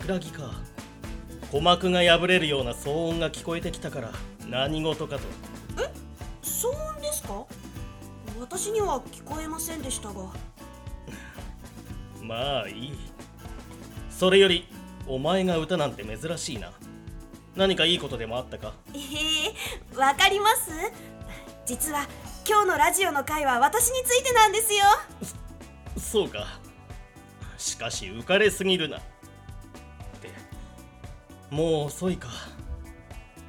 桜木か。鼓膜が破れるような騒音が聞こえてきたから何事かと。騒音ですか？私には聞こえませんでしたが。まあいい。それよりお前が歌なんて珍しいな。何かいいことでもあったか？ええわかります。実は今日のラジオの回は私についてなんですよ。そうか。しかし浮かれすぎるなもう遅いか。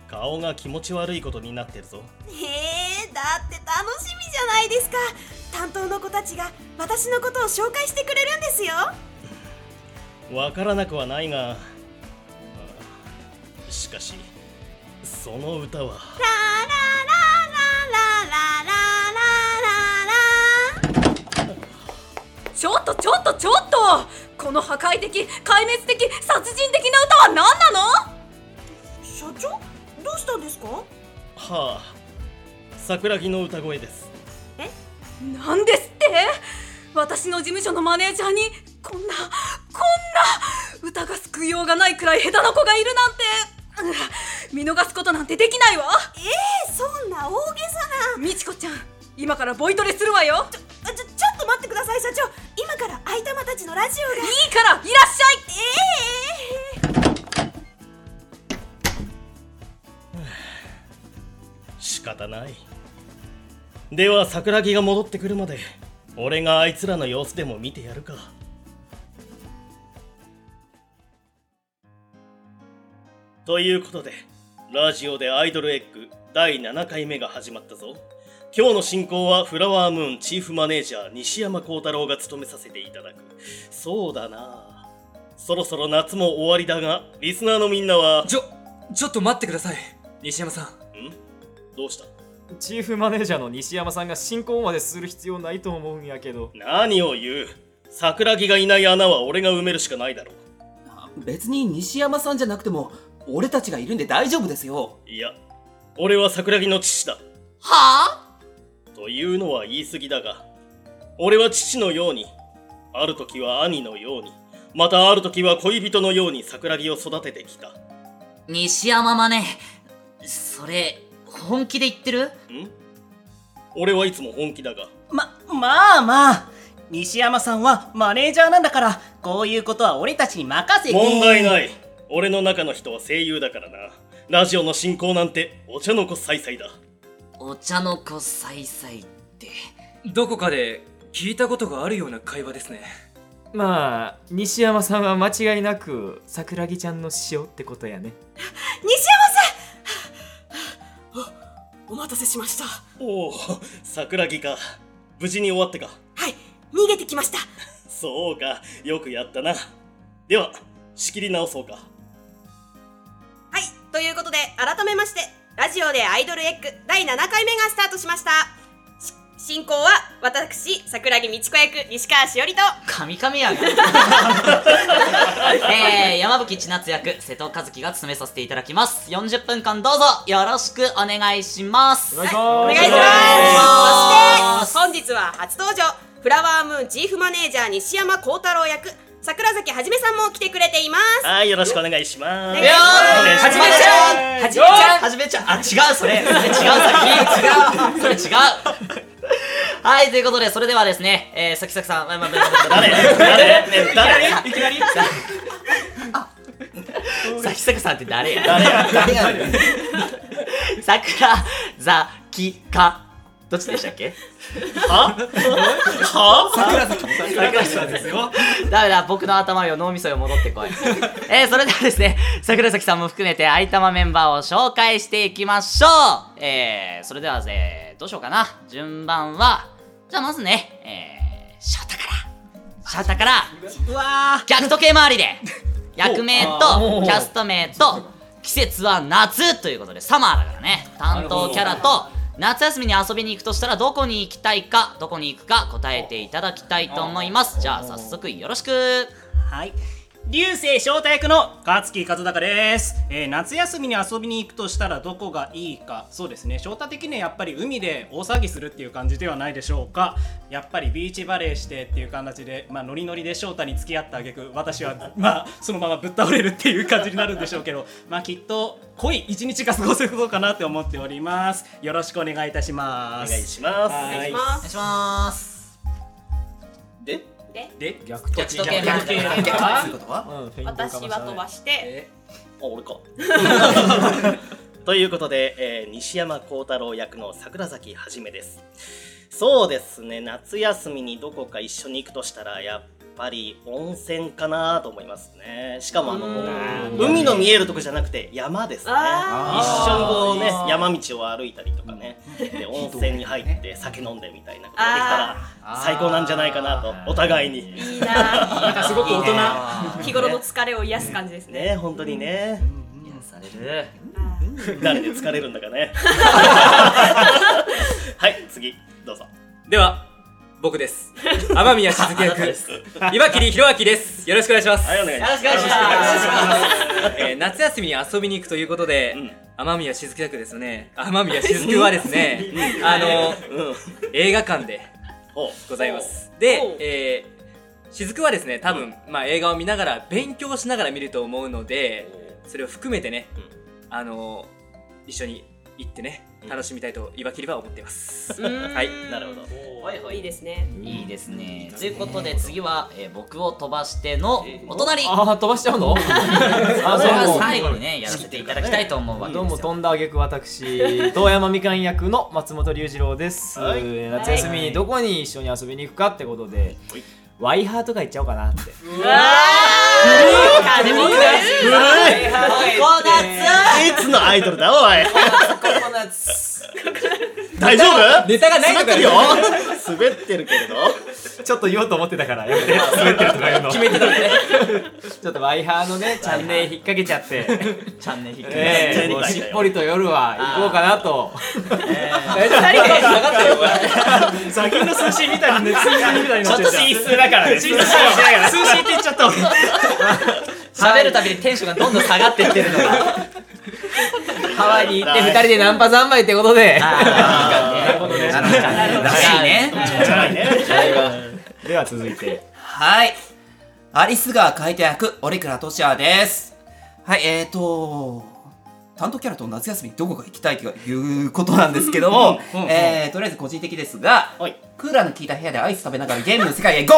顔が気持ち悪いことになってるぞ。へえだって楽しみじゃないですか。担当の子たちが私のことを紹介してくれるんですよ。わからなくはないが。あしかしその歌は。ララララララララララ。ちょっとちょっとちょっとこの破壊的壊滅的殺人的な歌は何なの？社長？どうしたんですか？はあ桜木の歌声です。なんですって？私の事務所のマネージャーにこんなこんな歌が救いようがないくらい下手な子がいるなんて。うん見逃すことなんてできないわ。ええそんな大げさな。みちこちゃん今からボイトレするわよ。ちょちょちょっと待ってください社長。今から愛玉たちのラジオが。いいからいらっしゃい。ええ仕方ない。では桜木が戻ってくるまで俺があいつらの様子でも見てやるか。ということでラジオでアイドルエッグ第7回目が始まったぞ。今日の進行はフラワームーンチーフマネージャー西山幸太郎が務めさせていただく。そうだな。そろそろ夏も終わりだがリスナーのみんなは？ちょ、ちょっと待ってください。西山さん。ん？どうした？チーフマネージャーの西山さんが進行までする必要ないと思うんやけど。何を言う？桜木がいない穴は俺が埋めるしかないだろ別に西山さんじゃなくても俺たちがいるんで大丈夫ですよ。いや俺は桜木の父だ。はというのは言い過ぎだが俺は父のようにある時は兄のようにまたある時は恋人のように桜木を育ててきた。ん西山マネそれ本気で言ってる？俺はいつも本気だが。ま、まあまあ。西山さんはマネージャーなんだからこういうことは俺たちに任せて。問題ない。俺の中の人は声優だからなラジオの進行なんてお茶の子さいさいだ。お茶の子さいさいって。どこかで聞いたことがあるような会話ですね。まあ西山さんは間違いなく桜木ちゃんの師匠ってことやね。西山さん！お お待たせしました。おお桜木か。無事に終わったか。はい逃げてきました。そうかよくやったな。では仕切り直そうか。はいということで改めましてラジオでアイドルエッグ第7回目がスタートしました。し進行は私桜木道子役西川しおりとカミカミやが えー、山吹千夏役瀬戸和樹が務めさせていただきます。40分間どうぞよろしくお願いします。お願いしお願いしますます。そして本日は初登場フラワームーンチーフマネージャー西山幸太郎役桜崎はじめさんも来てくれています。はいよろしくお願いします。はじめちゃんはじめちゃん。はじめちゃん。あ違うそれ。それ違うさっき。違う。それ違う。はいということでそれではですねえー、さきさきさんまあまあ誰？誰？ね誰？いきなり？さきさきさんって誰や？誰誰や？ね ん桜崎かどっちでしたっけ？は？は？桜崎桜井さんですよ。ダメだ僕の頭よ脳みそよ戻ってこい。えー、それではですね桜崎さんも含めて愛玉メンバーを紹介していきましょう。えー、それではえー、どうしようかな。順番はじゃあまずねえー、翔太から。翔太から。うわ逆時計回りで。役名とキャスト名と季節は夏ということでサマーだからね。担当キャラと夏休みに遊びに行くとしたらどこに行きたいかどこに行くか答えていただきたいと思います。じゃあ早速よろしく。はい。流星翔太役の勝木和孝です、えー夏休みに遊びに行くとしたらどこがいいか。そうですね。翔太的にはやっぱり海で大騒ぎするっていう感じではないでしょうか。やっぱりビーチバレーしてっていう形で、まあ、ノリノリで翔太に付き合った挙句私はまあそのままぶっ倒れるっていう感じになるんでしょうけどまあきっと濃い一日が過ごせることかなって思っております。よろしくお願いいたしおます。願いします。はお願いしまお願いします。でで逆逆時計逆系逆ということは私は飛ばして。あ俺か。ということで、えー西山幸太郎役の桜崎はじめです。そうですね夏休みにどこか一緒に行くとしたらやっぱり温泉かなと思いますね。しかもあの海の見えるとこじゃなくて山ですね。一あ緒にこうね山道を歩いたりとかね。で温泉に入って酒飲んでみたいなことができたら最高なんじゃないかなとお互いに。いいな。すごく大人日頃の疲れを癒す感じですね。ね本当にね。癒される誰で疲れるん。だかねはい次どうぞでは僕です。雨宮しずく役 岩切弘明です。よろしくお願いします、はいお願いします。よろしくお願いします。えー夏休みに遊びに行くということで、うん。雨宮しずく役ですね。雨宮しずくはですね。あのうん。映画館でおございます。おで、えー、しずくはですね多分、まあ、映画を見ながら勉強しながら見ると思うのでそれを含めてね、あの一緒に行ってね楽しみたいと岩切は思っています、はい。なるほど。いいですね。いいですね。ということで次は、えー僕を飛ばしてのお隣。こああ飛ばしちゃうの？あれそう。は最後にねやらせていただきたいと思うわけどうも飛んだあげく私 遠山みかん役の松本龍二郎です、はい。夏休みにどこに一緒に遊びに行くかってことで、はいワイハーとか行っちゃおうかなって。うわー。金も古い。い。つのアイドルだおい。大丈夫？ネタがないのかよ滑ってるけれど。ちょっと言おうと思ってたからやめて。滑ってるとか言うの。決めてたね。ちょっとワイハーのねチャンネル引っ掛けちゃって。チャンネル引っ掛けええもうしっぽりと夜は行こうかなと。大丈夫下がってるよ。これ先の寿司みたいなね、数字みたいになっちゃった。寝室だからね。数字って言っちゃった俺。喋るたびにテンションがどんどん下がってってるのが。ハワイに行って二人でナンパ三昧ってことでなるほどね。らしいね。じゃない。ねでは続いてはい。アリスが書いて役、折倉俊也です。はい、えーと、担当キャラと夏休みどこか行きたいということなんですけども、えー、とりあえず個人的ですが、はい。クーラーの効いた部屋でアイス食べながらゲームの世界へゴ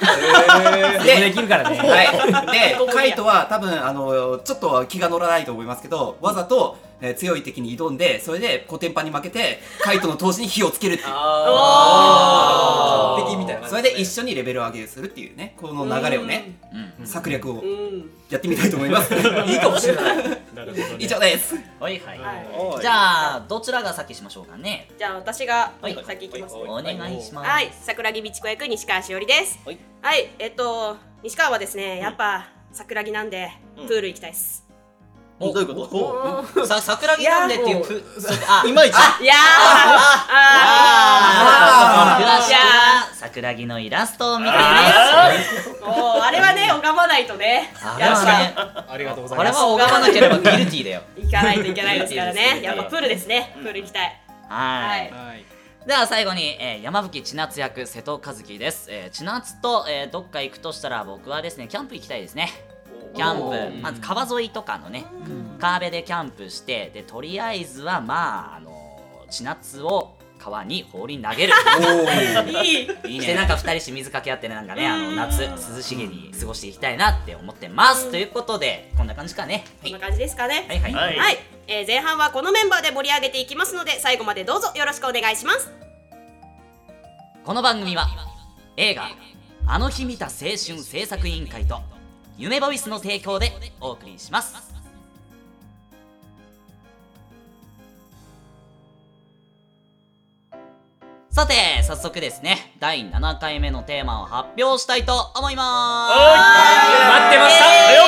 ー。でできるからね。はい、で、カイトは多分あのちょっと気が乗らないと思いますけど、わざと、えー強い敵に挑んで、それでコテンパンに負けて、カイトの闘志に火をつけるっていう。あー。完璧みたいな感じそれで一緒にレベル上げするっていうね、この流れをね、うん。策略をうん。やってみたいと思います。いいかもしれない。以上です。はいはい。はじゃあどちらが先しましょうかね。じゃあ私がはい。先行きます。ねお願いします。はい、桜木美智子役西川しおりです。はい。はい、えっと西川はですね、やっぱ桜木なんでうん。プール行きたいです。どういうこと？さ桜木なんでっていうふそあいまいちいやー、あーあ詳しくは桜木のイラストを見てねー、もうあれはね拝まないとね、あれはねありがとうございこれます。は拝まなければギルティーだよ行かないといけないですからねね。やっぱプールですね。プール行きたい。はいはい。では最後に、えー山吹千夏役瀬戸和樹です、えー、千夏と、えーどっか行くとしたら僕はですねキャンプ行きたいですねキャンプ。まず川沿いとかのね川辺でキャンプしてでとりあえずはまああの千夏を川に放り投げる。いい。いいね。なんか二人して水かけ合ってねなんかねあの夏涼しげに過ごしていきたいなって思ってます。ということでこんな感じかね。こんな感じですかね。はいはい。はい。はい、えー前半はこのメンバーで盛り上げていきますので最後までどうぞよろしくお願いします。この番組は映画「あの日見た青春制作委員会」と夢ボイスの提供でお送りします。さて早速ですね第7回目のテーマを発表したいと思います。待ってました。よ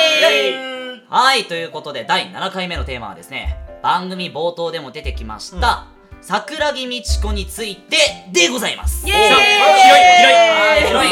はいということで第7回目のテーマはですね番組冒頭でも出てきました、桜木美智子についてでございます。イエーイ。はい広い。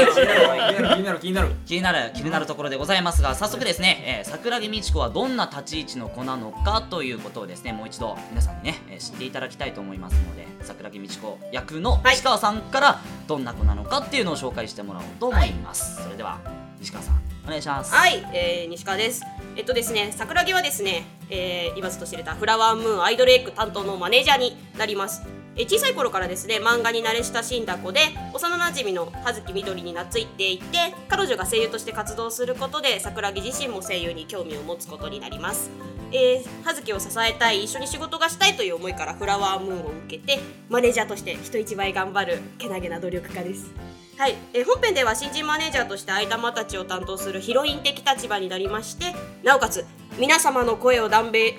広い気になる気になる気になる。気になるところでございますが早速ですね、えー桜木美智子はどんな立ち位置の子なのかということをですねもう一度皆さんにね、えー知っていただきたいと思いますので桜木美智子役のはい。西川さんからどんな子なのかっていうのを紹介してもらおうと思います、それでは西川さんお願いしますはい、えー、西川です。えっとですね、桜木はですね、えー、言わずと知れたフラワームーンアイドルエッグ担当のマネージャーになります。えー小さい頃からですね、漫画に慣れ親しんだ子で、幼馴染の葉月みどりに懐いていて、彼女が声優として活動することで、桜木自身も声優に興味を持つことになります。えー、葉月を支えたい、一緒に仕事がしたいという思いからフラワームーンを受けて、マネージャーとして人一倍頑張るけなげな努力家です。はい、えー本編では新人マネージャーとして相玉たちを担当するヒロイン的立場になりましてなおかつ皆様の声を断米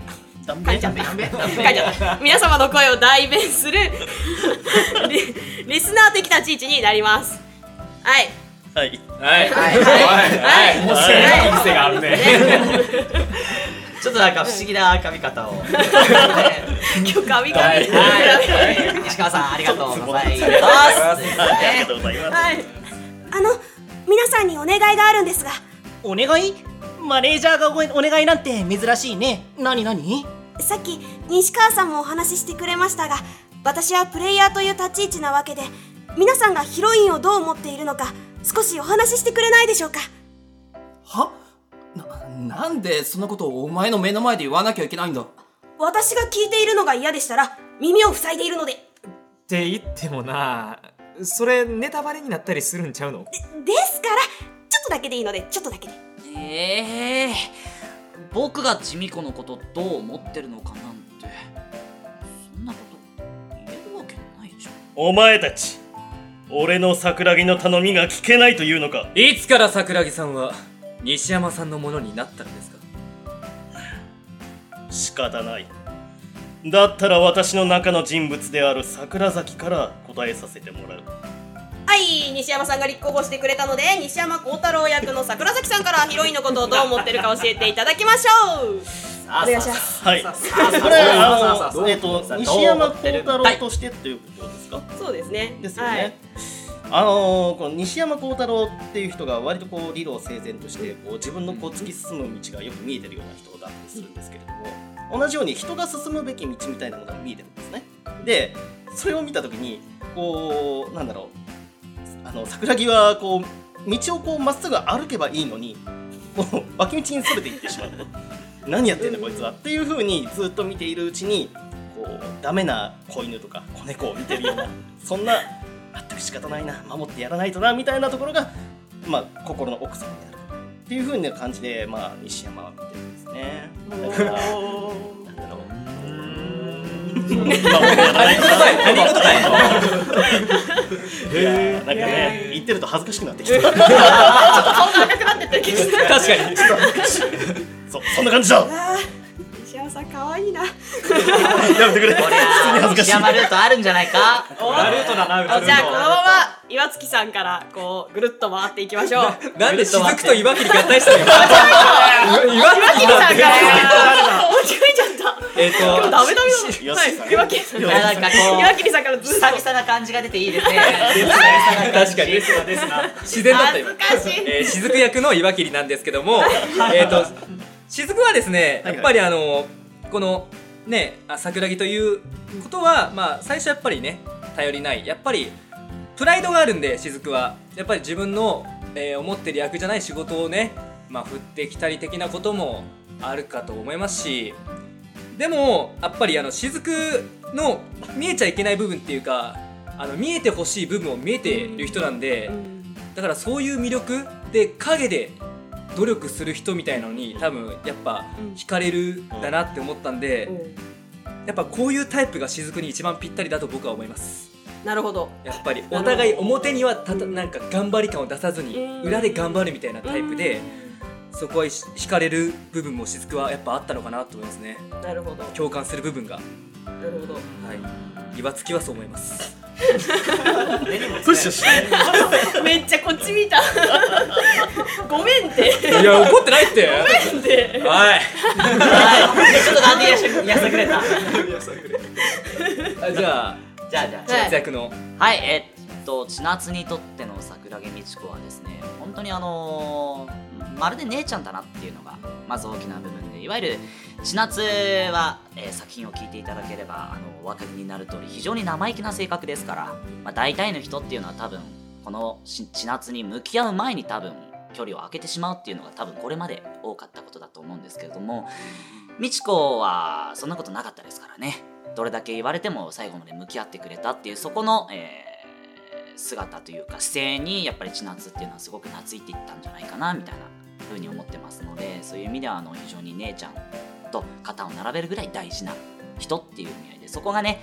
ダメ書いちゃった。書いちゃった。皆様の声を代弁するリリスナー的立ち位置になります。はい。はい。はい。はい。はい。面白い。癖があるねちょっとなんか不思議な髪型を。今日髪がはいはい。西川さんありがとうございます。ありがとうございます。はい。あの皆さんにお願いがあるんですが。お願い？マネージャーがおお願いなんて珍しいね。何何？さっき西川さんもお話ししてくれましたが私はプレイヤーという立ち位置なわけで皆さんがヒロインをどう思っているのか少しお話ししてくれないでしょうか？は？な、なんでそんなことをお前の目の前で言わなきゃいけないんだ？私が聞いているのが嫌でしたら耳を塞いでいるので。って言ってもなそれネタバレになったりするんちゃうの？ですからちょっとだけでいいのでちょっとだけで。ええ僕がちみこのことどう思ってるのかなんてそんなこと言えるわけないじゃん。お前たち俺の桜木の頼みが聞けないというのか？いつから桜木さんは西山さんのものになったのですか？仕方ない。だったら私の中の人物である桜崎から答えさせてもらう。はい西山さんが立候補してくれたので西山幸太郎役の桜崎さんからヒロインのことをどう思ってるか教えていただきましょう。お願いしますはい。これあのえっと西山幸太郎としてっていうことですかそうですねですよね、はいあのーこの西山幸太郎っていう人が割とこう理路整然としてこう自分のこう突き進む道がよく見えてるような人だったりするんですけれども同じように人が進むべき道みたいなものが見えてるんですね。でそれを見た時にこうなんだろうあの桜木はこう道をこうまっすぐ歩けばいいのにこう脇道にそれていってしまう。何やってんだこいつはっていう風にずっと見ているうちにこうダメな子犬とか子猫を見てるようなそんな全く仕方ないな守ってやらないとなみたいなところがまあ心の奥底にある。っていう風な感じでまあ西山は見てるんですね。だからなん。だろうまあ俺やらない いやなんかね言ってると恥ずかしくなってきた。顔が赤くなってってるけど確かに。そそんな感じだ。西山さん可愛いな やめてくれ。こりゃ西山ルートあるんじゃないか？裏ルートだな裏ルートじゃあ このまま岩月さんからこうぐるっと回っていきましょう。なんで雫と岩切り合体したのよ。岩岩切切さんから間違えちゃったえっと今日ダメダメだ。岩切さんなんかこ岩切さんからうずっと。久々な感じが出ていいですね。確かに。自然だった今恥ずかしい。えー、雫役の岩切なんですけども。えっと雫はですねやっぱりあのこのねあ桜木ということはまあ最初やっぱりね頼りない。やっぱりプライドがあるんで雫は。やっぱり自分の、えー思ってる役じゃない仕事をねまあ振ってきたり的なこともあるかと思いますし。でもやっぱりあの雫の見えちゃいけない部分っていうかあの見えてほしい部分を見えてる人なんで、だからそういう魅力で影で努力する人みたいなのに多分やっぱ惹かれるんだなって思ったんで、やっぱこういうタイプが雫に一番ぴったりだと僕は思います。なるほど。やっぱりお互い表にはたたなんか頑張り感を出さずにうん。裏で頑張るみたいなタイプでそこはし惹かれる部分も雫はやっぱあったのかなと思いますね。なるほど。な共感する部分がるほど。はい。岩月はそう思います。プッシュして めっちゃこっち見た。ごめんって。いや怒ってないって。ごめんって。はい。はい。ちょっとなんでやさやさくれた。あじゃあじゃあじゃあ。はい活躍の。はい、えっと、千夏にとっての桜木美智子はですね、本当にあのーまるで姉ちゃんだなっていうのが、まず大きな部分で、いわゆる千夏は、えー作品を聞いていただければ、あのお分かりになる通り、非常に生意気な性格ですから、まあ、大体の人っていうのは多分、この千夏に向き合う前に多分、距離を空けてしまうっていうのが多分これまで多かったことだと思うんですけれども、美智子はそんなことなかったですからね。どれだけ言われても最後まで向き合ってくれたっていうそこの、えー姿というか姿勢にやっぱり千夏っていうのはすごく懐いていったんじゃないかなみたいな風に思ってますのでそういう意味ではあの非常に姉ちゃんと肩を並べるぐらい大事な人っていう意味合いでそこがね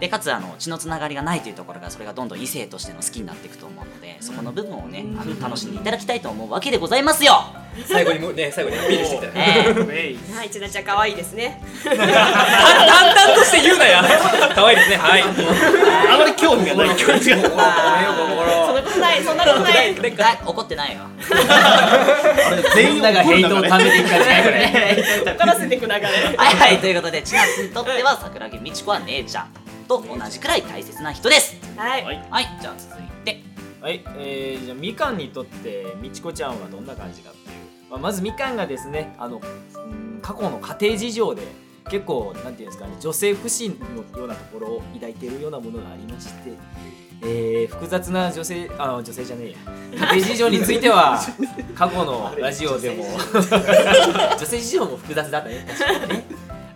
でかつあの血のつながりがないというところがそれがどんどん異性としての好きになっていくと思うのでそこの部分をねあの楽しんでいただきたいと思うわけでございますよ。最後にもね最後にアピールしていったねええ。はい、ちなちゃん可愛いですね。淡々として言うなや。可愛いですね。はい。あまり興味がない。感じ がなことない、そんなことない。だ怒ってないよ。全員がヘイトを貯めていく感じね怒らせていく流れ。はいはいということで千夏にとっては桜木美智子は姉ちゃんと同じくらい大切な人ですはい。はいはいじゃあ続いてはい、えー、じゃあみかんにとってみちこちゃんはどんな感じかっていう、まあ、まずみかんがですねあのうん過去の家庭事情で結構なんていうんですかね女性不信のようなところを抱いているようなものがありまして、えー、複雑な女性あ女性じゃねえや。家庭事情については 過去のラジオでも。女性事情。も複雑だったね確かにね。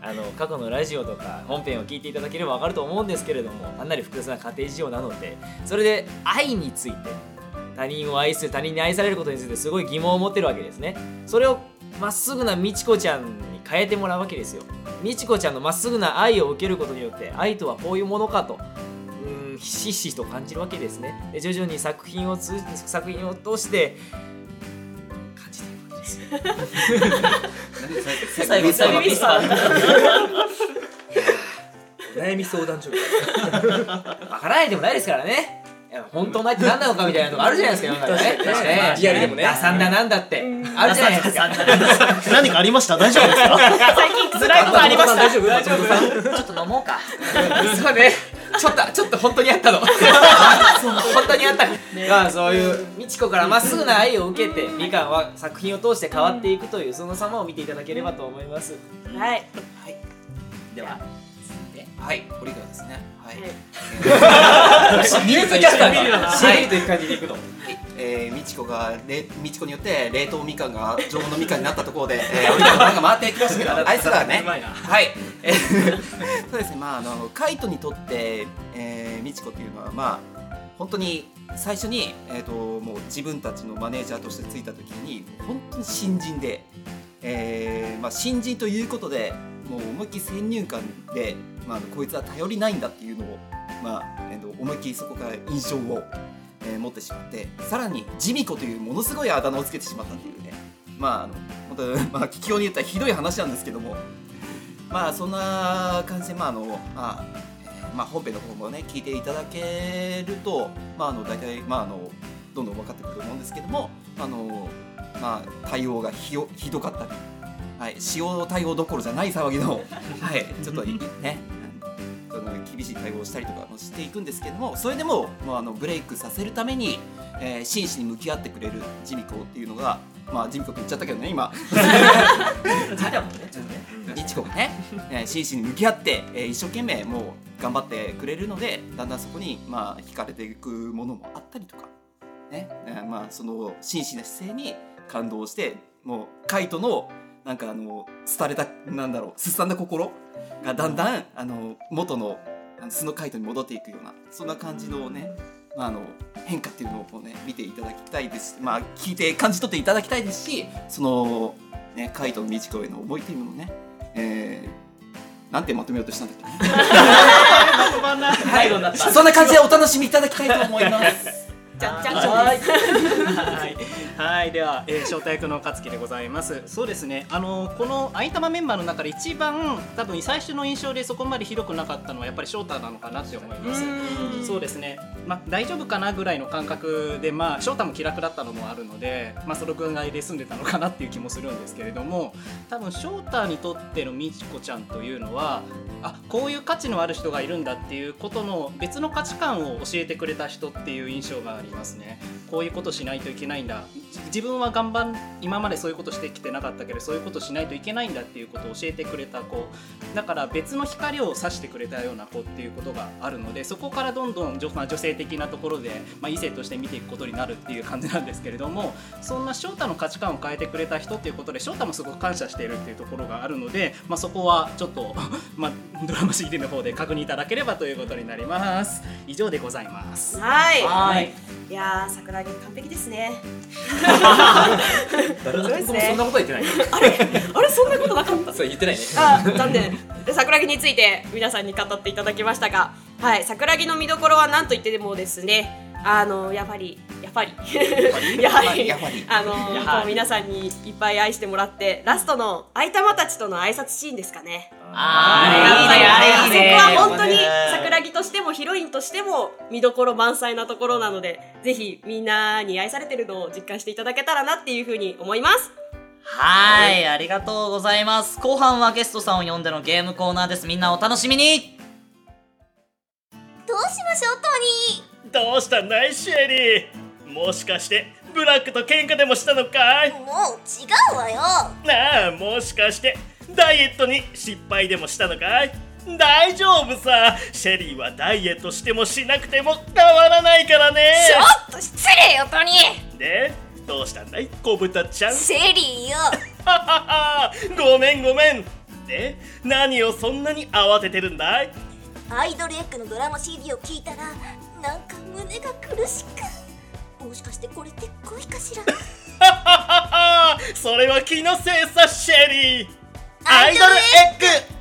あの過去のラジオとか本編を聞いていただければ分かると思うんですけれどもかなり複雑な家庭事情なのでそれで愛について他人を愛する他人に愛されることについてすごい疑問を持ってるわけですね。それをまっすぐなみちこちゃんに変えてもらうわけですよ。みちこちゃんのまっすぐな愛を受けることによって愛とはこういうものかとひしひしと感じるわけですね。で徐々に作品を通じ作品を通して感じているわけです。よ最後最後ミスター悩み相談所。わからないでもないですからね。いや本当の愛って何なのかみたいなとこあるじゃないですか世の中ね。確かにまあリアルでもね。打算だなんだって。あるじゃないですか。何かありました？大丈夫ですか？最近辛いことありました？大丈夫。大丈夫。ちょっと飲もうか。そうねちょっとちょっと本当にあったの。本当にあった。まあそういう美智子からまっすぐな愛を受けてみかんは作品を通して変わっていくというその様を見ていただければと思います。はい。でははい、これからですね。はい。ミルクキャスターがシェリーという感じでいくのえー、みちこがれみちこによって冷凍みかんが常温のみかんになったところで、えー、俺らが回っていきましたけど あいつらはねはい、えーそうですね。まああのカイトにとって、えー、みちこっていうのはまあ本当に最初に、えー、ともう自分たちのマネージャーとしてついた時に本当に新人で、えーまあ、新人ということでもう思いっきり先入観で、まあ、こいつは頼りないんだっていうのを、まあえー、と思いっきりそこから印象を、えー持ってしまってさらにジミコというものすごいあだ名をつけてしまったっていうね。まああの本当 まあ聞きように言ったらひどい話なんですけども。まあそんな感じでまああのまあ、まあ、本編の方もね聞いていただけるとまああの大体まああのどんどん分かってくると思うんですけどもあのまあ対応がひよひどかったり、はい、使用対応どころじゃない騒ぎの、はい、ちょっとね厳しい対応をしたりとかもしていくんですけどもそれでももうあのブレイクさせるために、えー真摯に向き合ってくれるジミコっていうのがまあジミコって言っちゃったけどね今。いちこがね、えー真摯に向き合って、えー一生懸命もう頑張ってくれるのでだんだんそこにまあ惹かれていくものもあったりとか。ね、えーまあその真摯な姿勢に感動してもうカイトのなんかあの廃れたなんだろうすさんだ心がだんだんあの元の素のカイトに戻っていくようなそんな感じのね、まあ、あの変化っていうのをね見ていただきたいです。まあ聞いて感じ取っていただきたいですしそのねカイトの美智子への思いっていうのをね、えー、なんてまとめようとしたんだっけ？ね最後になった。そんな感じでお楽しみいただきたいと思います。じゃんじゃんはいでは、えー、招待役の勝樹でございます。そうですね。あのこの愛玉メンバーの中で一番多分最初の印象でそこまでひどくなかったのはやっぱり翔太なのかなって思います。そうですね。まあ大丈夫かなぐらいの感覚でまあ翔太も気楽だったのもあるのでまあそのぐらいで済んでたのかなっていう気もするんですけれども多分翔太にとってのみちこちゃんというのはあこういう価値のある人がいるんだっていうことの別の価値観を教えてくれた人っていう印象がありますね。こういうことしないといけないんだ。じ自分は頑張ん今までそういうことしてきてなかったけどそういうことしないといけないんだっていうことを教えてくれた子。だから別の光を差してくれたような子っていうことがあるのでそこからどんどん女,、まあ、女性的なところで、まあ、異性として見ていくことになるっていう感じなんですけれどもそんな翔太の価値観を変えてくれた人っていうことで翔太もすごく感謝しているっていうところがあるので、まあ、そこはちょっと、まあ、ドラマ CD の方で確認いただければということになります。以上でございます。はい。はい。いやー桜木完璧ですね誰そうですねそんなこと言ってないあれあれそんなことなかった？そう言ってないね。あ残念。で桜木について皆さんに語っていただきましたがはい桜木の見どころは何と言ってもですねあのやっぱりやっぱり。やはり？やはり。あの皆さんにいっぱい愛してもらってラストの愛玉たちとの挨拶シーンですかね。あー。いいね。あれい。いね。そこは本当に桜木としてもヒロインとしても見どころ満載なところなのでぜひみんなに愛されてるのを実感していただけたらなっていうふうに思います。はい、ありがとうございます。後半はゲストさんを呼んでのゲームコーナーです。みんなお楽しみに。どうしましょうトどうした？んだいシェリーもしかしてブラックと喧嘩でもしたのかい？もう違うわよ。なあもしかしてダイエットに失敗でもしたのかい？大丈夫さ。シェリーはダイエットしてもしなくても変わらないからね。ちょっと失礼よトニー。でどうしたんだい？小豚ちゃん。シェリーよ。はははごめんごめん。で何をそんなに慌ててるんだい？アイドルエッグのドラマ CD を聞いたらなんか胸が苦しくもしかしてこれって恋かしら？はははそれは気のせいさシェリー。アイドルエッグ。